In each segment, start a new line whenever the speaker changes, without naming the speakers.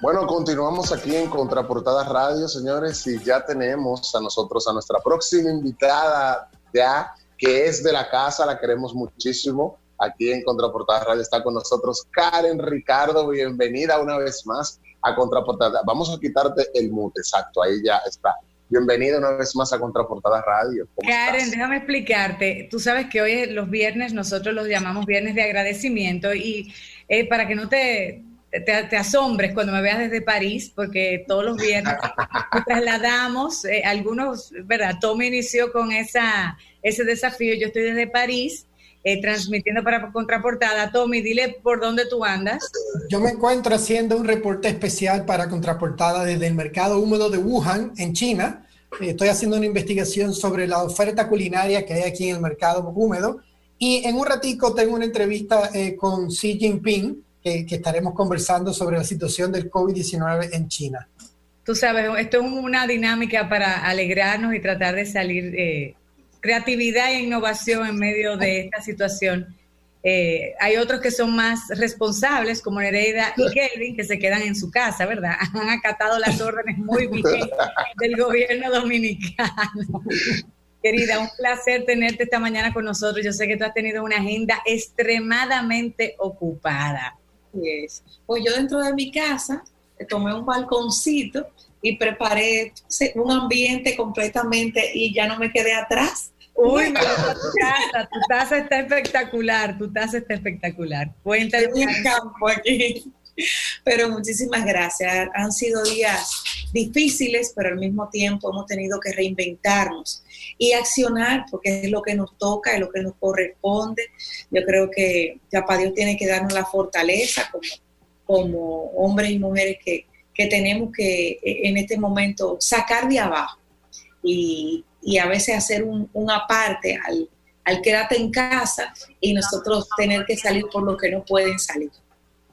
Bueno, continuamos aquí en Contraportada Radio, señores, y ya tenemos a nosotros a nuestra próxima invitada, ya que es de la casa, la queremos muchísimo. Aquí en Contraportada Radio está con nosotros Karen Ricardo, bienvenida una vez más a Contraportada. Vamos a quitarte el mute, exacto, ahí ya está. Bienvenida una vez más a Contraportada Radio.
Karen, déjame explicarte. Tú sabes que hoy los viernes nosotros los llamamos viernes de agradecimiento y eh, para que no te te, asombres cuando me veas desde París, porque todos los viernes nos trasladamos, eh, algunos, ¿verdad? Tommy inició con esa, ese desafío, yo estoy desde París. Eh, transmitiendo para Contraportada. Tommy, dile por dónde tú andas.
Yo me encuentro haciendo un reporte especial para Contraportada desde el mercado húmedo de Wuhan, en China. Eh, estoy haciendo una investigación sobre la oferta culinaria que hay aquí en el mercado húmedo. Y en un ratico tengo una entrevista con Xi Jinping, que, estaremos conversando sobre la situación del COVID-19 en China.
Tú sabes, esto es una dinámica para alegrarnos y tratar de salir eh, creatividad e innovación en medio de esta situación. Eh, hay otros que son más responsables, como Nereida y Kelvin, que se quedan en su casa, ¿verdad? Han acatado las órdenes muy bien del gobierno dominicano. Querida, un placer tenerte esta mañana con nosotros. Yo sé que tú has tenido una agenda extremadamente ocupada.
Pues yo dentro de mi casa tomé un balconcito y preparé un ambiente completamente y ya no me quedé atrás.
Uy, tu casa, tu taza está espectacular, tu taza está espectacular. Cuéntame.
campo aquí. Pero muchísimas gracias. Han sido días difíciles, pero al mismo tiempo hemos tenido que reinventarnos y accionar, porque es lo que nos toca, es lo que nos corresponde. Yo creo que Papá Dios tiene que darnos la fortaleza como, hombres y mujeres que, tenemos que e, en este momento sacar de abajo y, a veces hacer un, un aparte al, al quedarte en casa y nosotros tener que salir por lo que no pueden salir.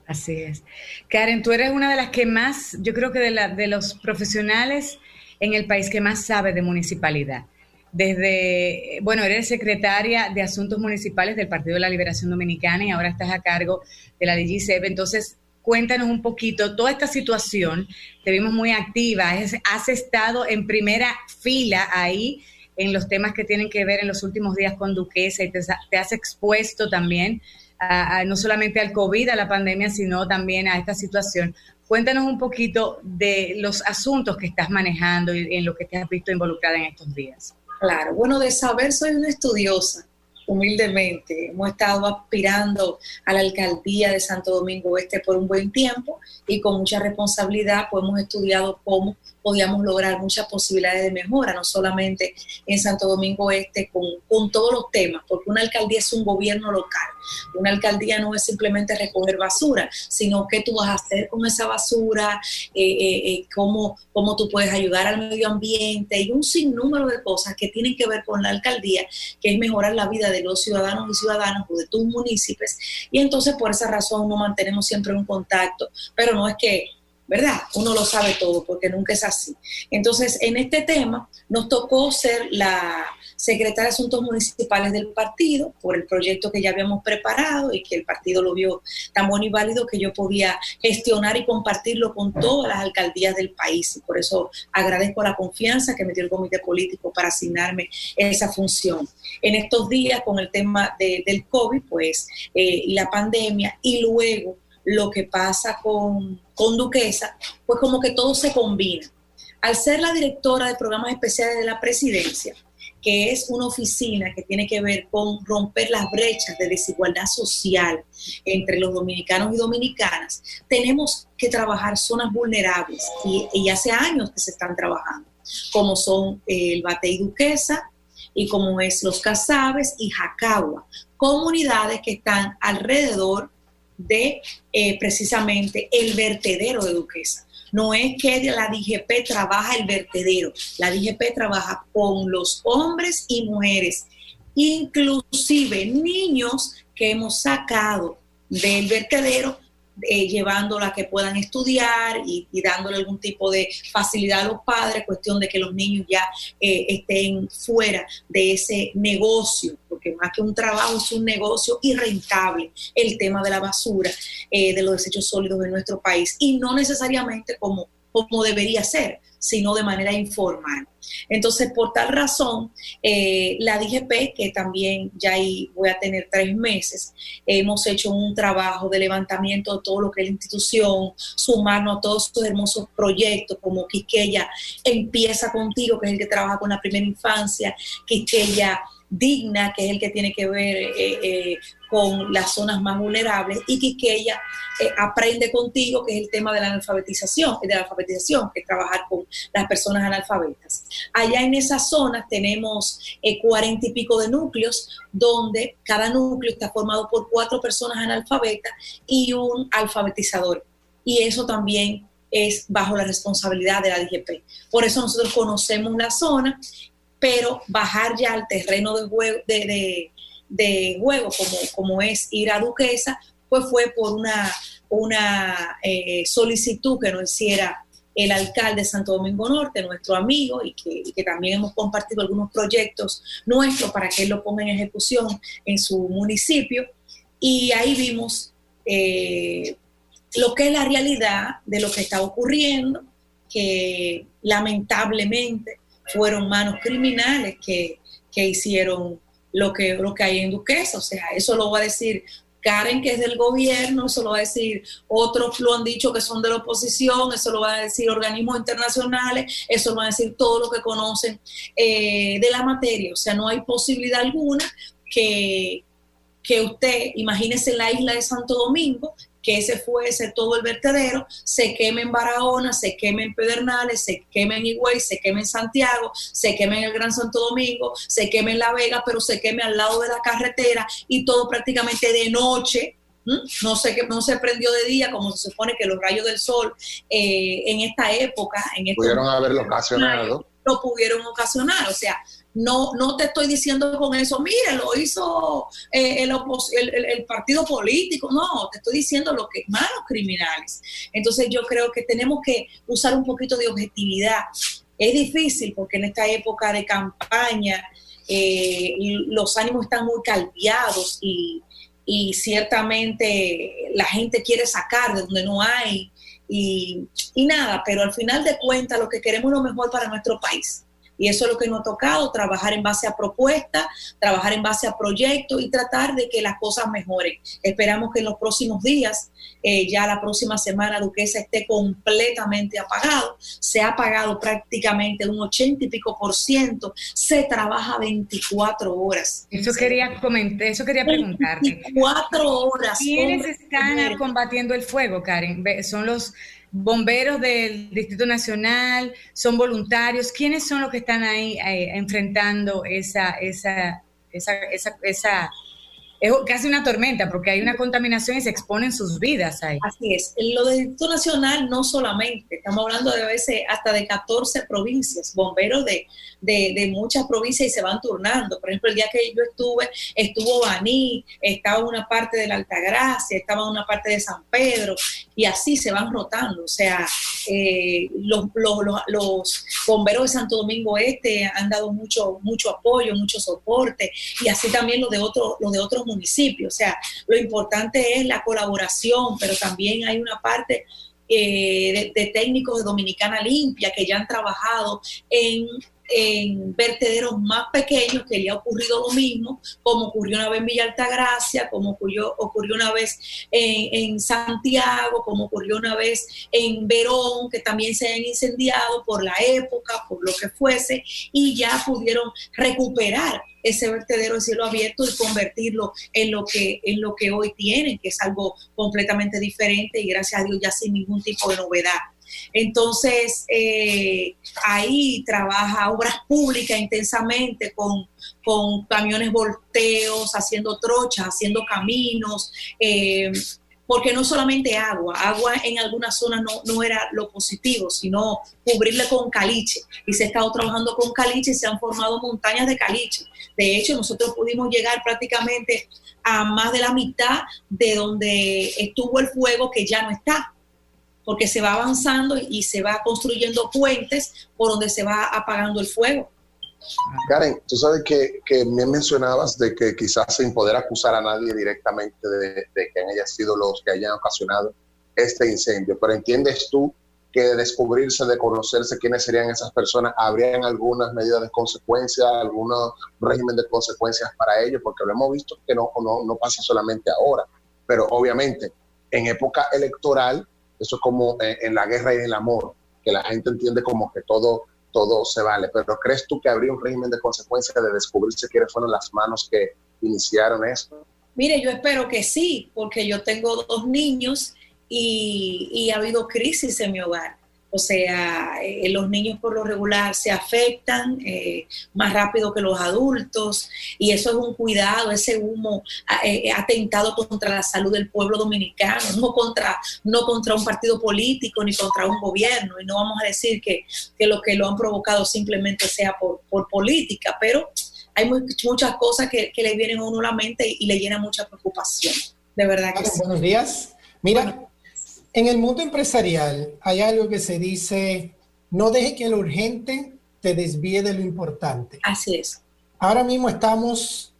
Así es. Karen, tú eres una de las que más, yo creo que de, la, de los profesionales en el país que más sabe de municipalidad. Desde, bueno, eres secretaria de Asuntos Municipales del Partido de la Liberación Dominicana y ahora estás a cargo de la DGCEP. Entonces, cuéntanos un poquito toda esta situación. Te vimos muy activa, has estado en primera fila ahí en los temas que tienen que ver en los últimos días con Duquesa y te, te has expuesto también no solamente al COVID, a la pandemia, sino también a esta situación. Cuéntanos un poquito de los asuntos que estás manejando y en lo que te has visto involucrada en estos días.
Claro, bueno, de saber soy una estudiosa, humildemente. Hemos estado aspirando a la alcaldía de Santo Domingo Este por un buen tiempo y con mucha responsabilidad pues hemos estudiado cómo podíamos lograr muchas posibilidades de mejora, no solamente en Santo Domingo Este, con, con todos los temas, porque una alcaldía es un gobierno local. Una alcaldía no es simplemente recoger basura, sino qué tú vas a hacer con esa basura, eh, eh, eh, cómo, cómo tú puedes ayudar al medio ambiente y un sinnúmero de cosas que tienen que ver con la alcaldía, que es mejorar la vida de los ciudadanos y ciudadanas o de tus municipios. Y entonces por esa razón no mantenemos siempre un contacto, pero no es que ¿verdad? Uno lo sabe todo porque nunca es así. Entonces, en este tema nos tocó ser la secretaria de Asuntos Municipales del partido por el proyecto que ya habíamos preparado y que el partido lo vio tan bueno y válido que yo podía gestionar y compartirlo con todas las alcaldías del país. Y por eso agradezco la confianza que me dio el comité político para asignarme esa función. En estos días, con el tema del COVID, pues, eh, la pandemia, y luego lo que pasa con, Duquesa, pues como que todo se combina. Al ser la directora de programas especiales de la presidencia, que es una oficina que tiene que ver con romper las brechas de desigualdad social entre los dominicanos y dominicanas, tenemos que trabajar zonas vulnerables y, hace años que se están trabajando, como son el Batey Duquesa y como es Los Casabes y Jacagua, comunidades que están alrededor de eh, precisamente el vertedero de Duquesa. No es que la DGP trabaja el vertedero, la DGP trabaja con los hombres y mujeres, inclusive niños que hemos sacado del vertedero eh, llevándola a que puedan estudiar y, dándole algún tipo de facilidad a los padres, cuestión de que los niños ya eh, estén fuera de ese negocio, más que un trabajo es un negocio irrentable el tema de la basura, eh, de los desechos sólidos en nuestro país, y no necesariamente como, como debería ser sino de manera informal. Entonces, por tal razón, eh, la DGP, que también ya ahí voy a tener tres meses, hemos hecho un trabajo de levantamiento de todo lo que es la institución, sumarnos a todos estos hermosos proyectos como Quisqueya Empieza Contigo, que es el que trabaja con la primera infancia, Quisqueya digna, que es el que tiene que ver eh, eh, con las zonas más vulnerables, y que, ella eh, aprende contigo, que es el tema de la alfabetización, de la alfabetización, que es trabajar con las personas analfabetas. Allá en esas zonas tenemos cuarenta y pico de núcleos, donde cada núcleo está formado por cuatro personas analfabetas y un alfabetizador. Y eso también es bajo la responsabilidad de la DGP. Por eso nosotros conocemos la zona pero bajar ya al terreno de juego, de, juego como, como es ir a Duquesa, pues fue por una, una eh, solicitud que nos hiciera el alcalde de Santo Domingo Norte, nuestro amigo, y que, también hemos compartido algunos proyectos nuestros para que él lo ponga en ejecución en su municipio. Y ahí vimos eh, lo que es la realidad de lo que está ocurriendo, que lamentablemente fueron manos criminales que, hicieron lo que, lo que hay en Duquesa. O sea, eso lo va a decir Karen, que es del gobierno, eso lo va a decir otros lo han dicho que son de la oposición, eso lo va a decir organismos internacionales, eso lo va a decir todo lo que conocen eh, de la materia. O sea, no hay posibilidad alguna que, que usted, imagínese la isla de Santo Domingo, que ese fuese todo el vertedero, se queme en Barahona, se queme en Pedernales, se queme en Higüey, se queme en Santiago, se queme en el Gran Santo Domingo, se queme en La Vega, pero se queme al lado de la carretera y todo prácticamente de noche, no sé que no se prendió de día como se supone que los rayos del sol eh, en esta época en este
pudieron haberlo ocasionado
lo pudieron ocasionar o sea no, no te estoy diciendo con eso, mire, lo hizo eh, el, partido político, no, te estoy diciendo lo que malos criminales. Entonces yo creo que tenemos que usar un poquito de objetividad. Es difícil porque en esta época de campaña eh, los ánimos están muy caldeados y, y ciertamente la gente quiere sacar de donde no hay y, y, nada, pero al final de cuentas lo que queremos es lo mejor para nuestro país. Y eso es lo que nos ha tocado, trabajar en base a propuestas, trabajar en base a proyectos y tratar de que las cosas mejoren. Esperamos que en los próximos días, eh, ya la próxima semana, Duquesa esté completamente apagado. Se ha apagado prácticamente un ochenta y pico por ciento. Se trabaja 24 horas.
Eso quería comentar, eso quería preguntarte.
24 horas.
¿Quiénes están combatiendo el fuego, Karen? ¿Son los bomberos del Distrito Nacional, son voluntarios. ¿Quiénes son los que están ahí eh, enfrentando esa, esa, esa, esa, esa es casi una tormenta porque hay una contaminación y se exponen sus vidas ahí.
Así es. Lo del Instituto Nacional no solamente, estamos hablando de a veces hasta de 14 provincias, bomberos de, de, muchas provincias y se van turnando. Por ejemplo, el día que yo estuve, estuvo Baní, estaba una parte de la Altagracia, estaba una parte de San Pedro y así se van rotando. O sea, eh, los, los, los, bomberos de Santo Domingo Este han dado mucho, mucho apoyo, mucho soporte y así también los de, otros los de otros municipios. O sea, lo importante es la colaboración, pero también hay una parte eh, de, técnicos de Dominicana Limpia que ya han trabajado en vertederos más pequeños que le ha ocurrido lo mismo, como ocurrió una vez en Villa Altagracia, como ocurrió, ocurrió una vez en, Santiago, como ocurrió una vez en Verón, que también se han incendiado por la época, por lo que fuese, y ya pudieron recuperar ese vertedero de cielo abierto y convertirlo en lo que en lo que hoy tienen, que es algo completamente diferente y gracias a Dios ya sin ningún tipo de novedad. Entonces, eh, ahí trabaja obras públicas intensamente con, camiones volteos, haciendo trochas, haciendo caminos. Eh, porque no solamente agua, agua en algunas zonas no, no era lo positivo, sino cubrirle con caliche. Y se ha estado trabajando con caliche y se han formado montañas de caliche. De hecho, nosotros pudimos llegar prácticamente a más de la mitad de donde estuvo el fuego que ya no está porque se va avanzando y se va construyendo puentes por donde se va apagando el fuego.
Karen, tú sabes que, me mencionabas de que quizás sin poder acusar a nadie directamente de, que hayan sido los que hayan ocasionado este incendio, pero entiendes tú que de descubrirse, de conocerse quiénes serían esas personas, habrían algunas medidas de consecuencia, algún régimen de consecuencias para ellos, porque lo hemos visto que no, no, no pasa solamente ahora, pero obviamente en época electoral, eso es como en la guerra y en el amor, que la gente entiende como que todo todo se vale. Pero ¿crees tú que habría un régimen de consecuencias de descubrirse quiénes fueron las manos que iniciaron esto?
Mire, yo espero que sí, porque yo tengo dos niños y, y ha habido crisis en mi hogar. O sea, eh, los niños por lo regular se afectan eh, más rápido que los adultos y eso es un cuidado, ese humo eh, atentado contra la salud del pueblo dominicano, no contra, no contra un partido político ni contra un gobierno. Y no vamos a decir que, que lo que lo han provocado simplemente sea por, por política, pero hay muchas cosas que, que, le vienen a uno a la mente y, y le llena mucha preocupación. De verdad que sí.
Buenos días. Mira, en el mundo empresarial hay algo que se dice, no deje que lo urgente te desvíe de lo importante.
Así es.
Ahora mismo estamos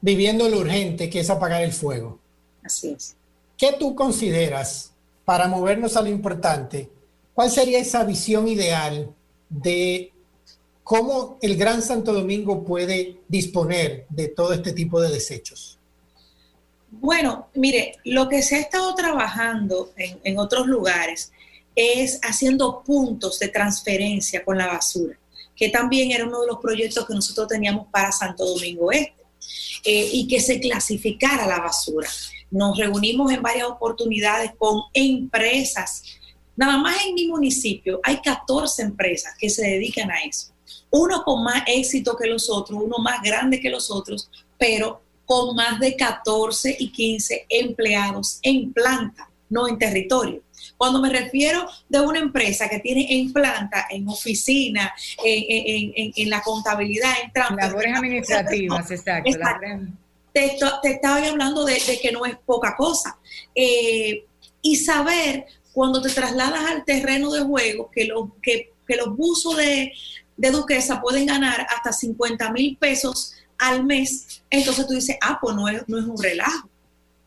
viviendo lo urgente, que es apagar el fuego.
Así es.
¿Qué tú consideras para movernos a lo importante? ¿Cuál sería esa visión ideal de cómo el Gran Santo Domingo puede disponer de todo este tipo de desechos?
Bueno, mire, lo que se ha estado trabajando en, otros lugares es haciendo puntos de transferencia con la basura, que también era uno de los proyectos que nosotros teníamos para Santo Domingo Este, y que se clasificara la basura. Nos reunimos en varias oportunidades con empresas. Nada más en mi municipio hay 14 empresas que se dedican a eso. Uno con más éxito que los otros, uno más grande que los otros, pero con más de 14 y 15 empleados en planta, no en territorio. Cuando me refiero de una empresa que tiene en planta, en oficina, en, en, en, la contabilidad, en
trámite. Labores administrativas, exacto.
exacto. Te, te, estaba hablando de, de, que no es poca cosa. Eh, y saber cuando te trasladas al terreno de juego que, lo, que, que los buzos de, de Duquesa pueden ganar hasta 50 mil pesos al mes, entonces tú dices, ah, pues no es, no es un relajo.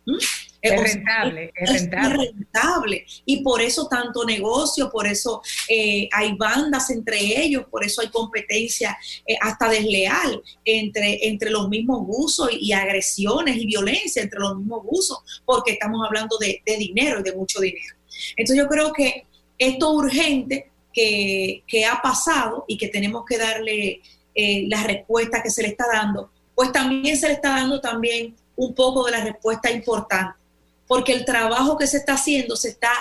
¿Mm? Es rentable, es, es, rentable.
es, rentable. Y por eso tanto negocio, por eso eh, hay bandas entre ellos, por eso hay competencia eh, hasta desleal entre, entre los mismos usos y, y, agresiones y violencia entre los mismos usos, porque estamos hablando de, de, dinero y de mucho dinero. Entonces yo creo que esto urgente que, que ha pasado y que tenemos que darle eh, la respuesta que se le está dando, pues también se le está dando también un poco de la respuesta importante, porque el trabajo que se está haciendo se está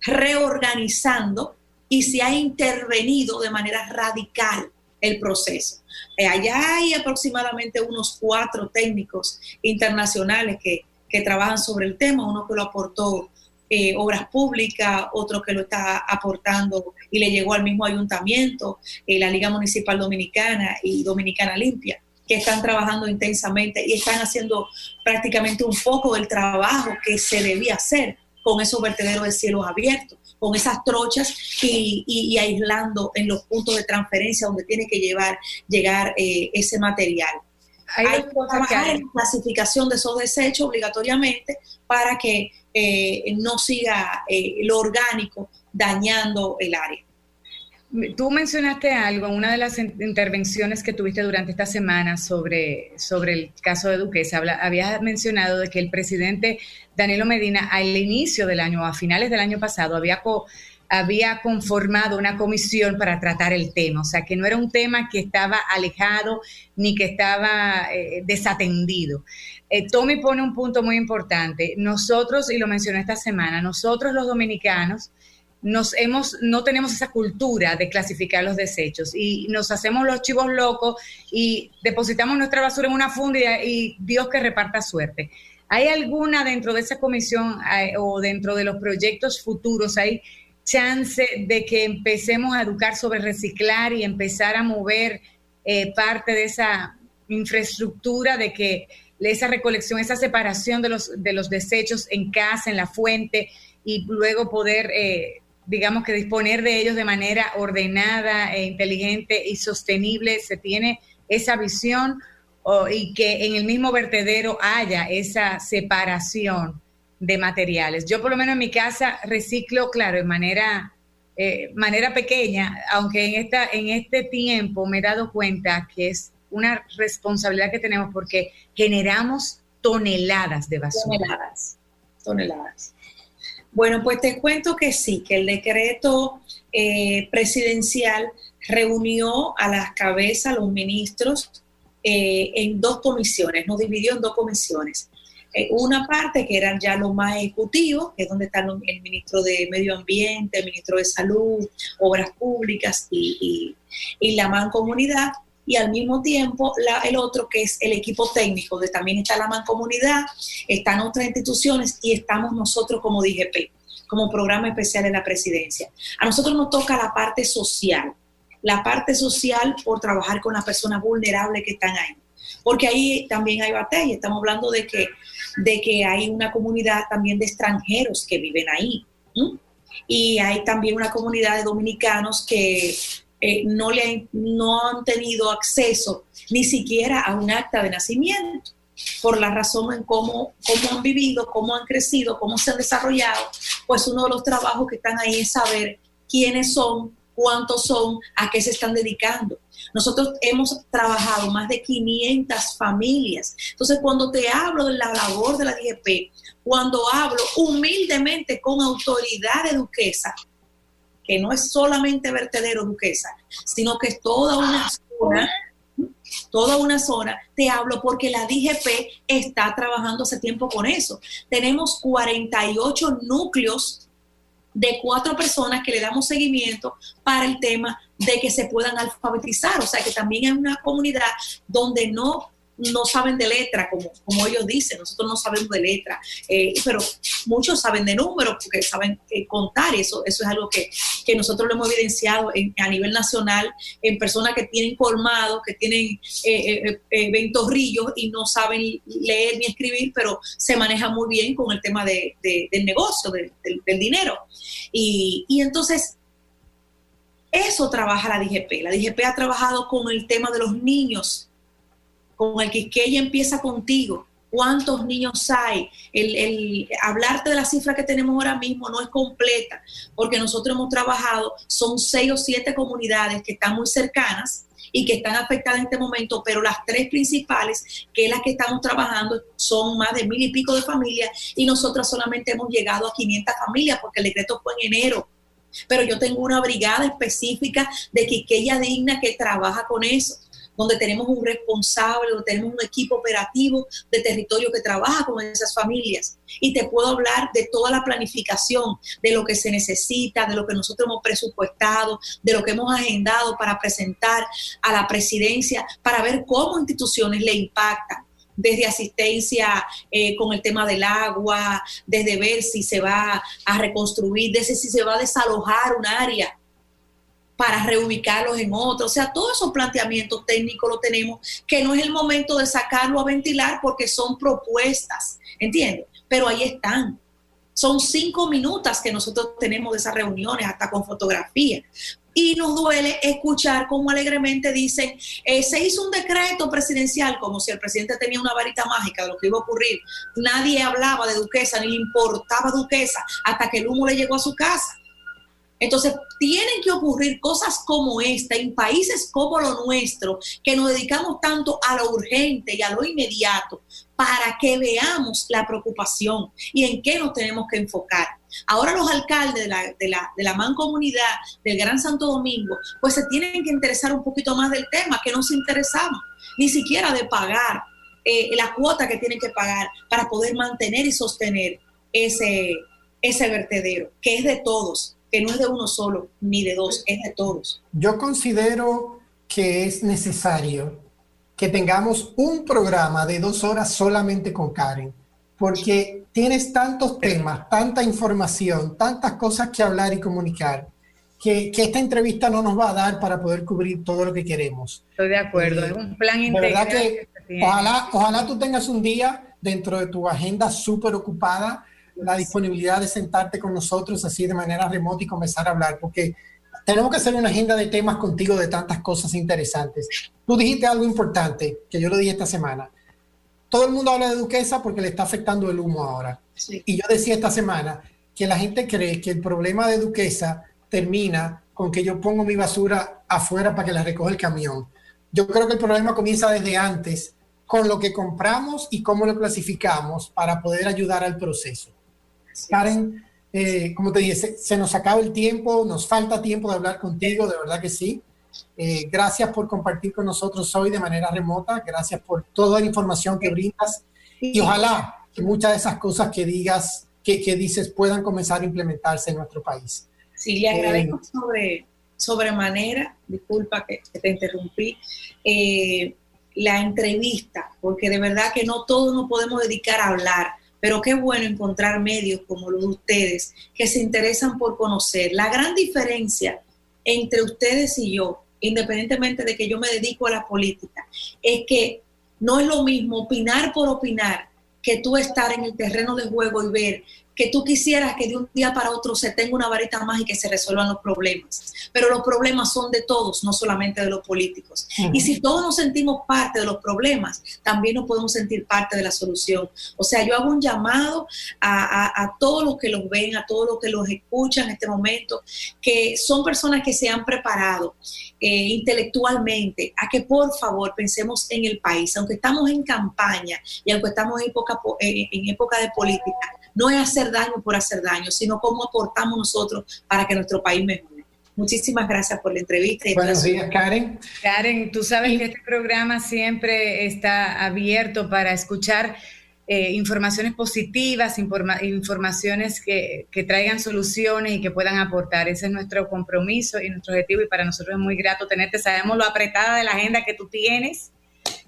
reorganizando y se ha intervenido de manera radical el proceso. Eh, allá hay aproximadamente unos cuatro técnicos internacionales que, que trabajan sobre el tema, uno que lo aportó eh, obras públicas, otro que lo está aportando y le llegó al mismo ayuntamiento, eh, la Liga Municipal Dominicana y Dominicana Limpia, que están trabajando intensamente y están haciendo prácticamente un poco del trabajo que se debía hacer con esos vertederos de cielos abiertos, con esas trochas y, y, y, aislando en los puntos de transferencia donde tiene que llevar, llegar eh, ese material. Hay, hay que trabajar en la clasificación de esos desechos obligatoriamente para que eh, no siga eh, lo orgánico dañando el área.
Tú mencionaste algo en una de las intervenciones que tuviste durante esta semana sobre, sobre el caso de Duquesa. Habla, habías mencionado de que el presidente Danilo Medina al inicio del año, a finales del año pasado, había, co, había conformado una comisión para tratar el tema. O sea, que no era un tema que estaba alejado ni que estaba eh, desatendido. Eh, Tommy pone un punto muy importante. Nosotros, y lo mencioné esta semana, nosotros los dominicanos nos hemos, no tenemos esa cultura de clasificar los desechos y nos hacemos los chivos locos y depositamos nuestra basura en una funda y, Dios que reparta suerte. ¿Hay alguna dentro de esa comisión o dentro de los proyectos futuros, hay chance de que empecemos a educar sobre reciclar y empezar a mover eh, parte de esa infraestructura de que esa recolección, esa separación de los, de los desechos en casa, en la fuente, y luego poder, eh, digamos que disponer de ellos de manera ordenada e inteligente y sostenible, se tiene esa visión y que en el mismo vertedero haya esa separación de materiales. Yo por lo menos en mi casa reciclo, claro, de manera, eh, manera pequeña, aunque en, esta, en este tiempo me he dado cuenta que es una responsabilidad que tenemos porque generamos toneladas de basura.
Toneladas, toneladas. Bueno, pues te cuento que sí, que el decreto eh, presidencial reunió a las cabezas, los ministros, eh, en dos comisiones, nos dividió en dos comisiones. Eh, una parte que era ya lo más ejecutivo, que es donde están el ministro de Medio Ambiente, el ministro de Salud, Obras Públicas y, y, la mancomunidad, y al mismo tiempo el otro que es el equipo técnico, donde también está la mancomunidad, están otras instituciones y estamos nosotros como DGP, como programa especial de la presidencia. A nosotros nos toca la parte social, la parte social por trabajar con las personas vulnerables que están ahí. Porque ahí también hay batalla, estamos hablando de que, de que hay una comunidad también de extranjeros que viven ahí. Y hay también una comunidad de dominicanos que eh, no, le, no han tenido acceso ni siquiera a un acta de nacimiento por la razón en cómo, cómo han vivido, cómo han crecido, cómo se han desarrollado, pues uno de los trabajos que están ahí es saber quiénes son, cuántos son, a qué se están dedicando. Nosotros hemos trabajado más de 500 familias. Entonces, cuando te hablo de la labor de la DGP, cuando hablo humildemente con autoridad de Duquesa, que no es solamente vertedero Duquesa, sino que es toda una zona, toda una zona, te hablo porque la DGP está trabajando hace tiempo con eso. Tenemos 48 núcleos de cuatro personas que le damos seguimiento para el tema de que se puedan alfabetizar. O sea, que también hay una comunidad donde no no saben de letra, como, como ellos dicen, nosotros no sabemos de letra, eh, pero muchos saben de números porque saben eh, contar, eso, eso es algo que, nosotros lo hemos evidenciado a nivel nacional en personas que tienen colmado, que tienen eh, ventorrillos y no saben leer ni escribir, pero se manejan muy bien con el tema de, del negocio, del, dinero. Y, y entonces, eso trabaja la DGP. La DGP ha trabajado con el tema de los niños con el que ella empieza contigo. ¿Cuántos niños hay? El, hablarte de la cifra que tenemos ahora mismo no es completa, porque nosotros hemos trabajado, son seis o siete comunidades que están muy cercanas y que están afectadas en este momento, pero las tres principales, que es las que estamos trabajando, son más de mil y pico de familias y nosotros solamente hemos llegado a 500 familias porque el decreto fue en enero. Pero yo tengo una brigada específica de Quiqueya Digna que trabaja con eso donde tenemos un responsable, donde tenemos un equipo operativo de territorio que trabaja con esas familias. Y te puedo hablar de toda la planificación, de lo que se necesita, de lo que nosotros hemos presupuestado, de lo que hemos agendado para presentar a la presidencia, para ver cómo instituciones le impactan desde asistencia eh, con el tema del agua, desde ver si se va a reconstruir, desde si se va a desalojar un área para reubicarlos en otro. O sea, todos esos planteamientos técnicos lo tenemos, que no es el momento de sacarlo a ventilar porque son propuestas, ¿entiendes? Pero ahí están. Son cinco minutos que nosotros tenemos de esas reuniones, hasta con fotografía. Y nos duele escuchar cómo alegremente dicen, eh, se hizo un decreto presidencial, como si el presidente tenía una varita mágica de lo que iba a ocurrir. Nadie hablaba de Duquesa, ni le importaba Duquesa, hasta que el humo le llegó a su casa. Entonces, tienen que ocurrir cosas como esta en países como lo nuestro, que nos dedicamos tanto a lo urgente y a lo inmediato, para que veamos la preocupación y en qué nos tenemos que enfocar. Ahora los alcaldes de la, de la, de la mancomunidad del Gran Santo Domingo, pues se tienen que interesar un poquito más del tema, que no se interesamos, ni siquiera de pagar eh, la cuota que tienen que pagar para poder mantener y sostener ese, ese vertedero, que es de todos que no es de uno solo ni de dos, es de todos.
Yo considero que es necesario que tengamos un programa de dos horas solamente con Karen, porque tienes tantos temas, tanta información, tantas cosas que hablar y comunicar, que, esta entrevista no nos va a dar para poder cubrir todo lo que queremos.
Estoy de acuerdo, es un plan
integral. De verdad que, ojalá, ojalá tú tengas un día dentro de tu agenda súper ocupada la disponibilidad de sentarte con nosotros así de manera remota y comenzar a hablar, porque tenemos que hacer una agenda de temas contigo de tantas cosas interesantes. Tú dijiste algo importante, que yo lo dije esta semana todo el mundo habla de Duquesa porque le está afectando el humo ahora. Y yo decía esta semana que la gente cree que el problema de Duquesa termina con que yo pongo mi basura afuera para que la recoja el camión. Yo creo que el problema comienza desde antes con lo que compramos y cómo lo clasificamos para poder ayudar al proceso. Karen, eh, como te dije, se, nos acaba el tiempo, nos falta tiempo de hablar contigo, de verdad que sí. Eh, gracias por compartir con nosotros hoy de manera remota. Gracias por toda la información que brindas. Y ojalá que muchas de esas cosas que digas, que, que dices, puedan comenzar a implementarse en nuestro país.
Sí, le agradezco eh, sobre sobremanera, disculpa que, te interrumpí, eh, la entrevista, porque de verdad que no todos nos podemos dedicar a hablar, pero qué bueno encontrar medios como los de ustedes que se interesan por conocer. La gran diferencia entre ustedes y yo independientemente de que yo me dedico a la política, es que no es lo mismo opinar por opinar que tú estar en el terreno de juego y ver que tú quisieras que de un día para otro se tenga una varita mágica y se resuelvan los problemas. Pero los problemas son de todos, no solamente de los políticos. Y si todos nos sentimos parte de los problemas, también nos podemos sentir parte de la solución. O sea, yo hago un llamado a, todos los que los ven, a todos los que los escuchan en este momento, que son personas que se han preparado eh, intelectualmente, a que por favor pensemos en el país, aunque estamos en campaña y aunque estamos en época, eh, en época de política no es hacer daño por hacer daño, sino cómo aportamos nosotros para que nuestro país mejore. Muchísimas gracias por la entrevista.
Buenos días, Karen.
Karen, tú sabes que este programa siempre está abierto para escuchar eh, informaciones positivas, informaciones que, que, traigan soluciones y que puedan aportar. Ese es nuestro compromiso y nuestro objetivo y para nosotros es muy grato tenerte. Sabemos lo apretada de la agenda que tú tienes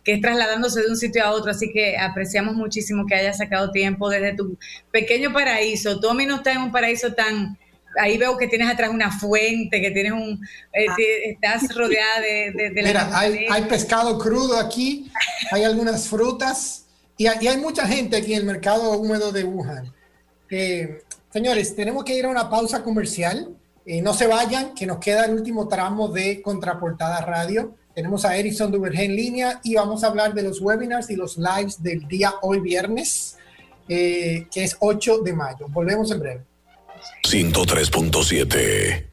que es trasladándose de un sitio a otro, así que apreciamos muchísimo que hayas sacado tiempo desde tu pequeño paraíso. Mí no estás en un paraíso tan... Ahí veo que tienes atrás una fuente, que tienes un... Eh, ah. estás rodeada de... de,
Mira, hay, hay, pescado crudo aquí, hay algunas frutas y hay, hay, mucha gente aquí en el mercado húmedo de Wuhan. Eh, señores, tenemos que ir a una pausa comercial. Eh, no se vayan, que nos queda el último tramo de Contraportada Radio. Tenemos a Erickson Duvergé en línea y vamos a hablar de los webinars y los lives del día hoy viernes, eh, que es 8 de mayo. Volvemos en breve.
103.7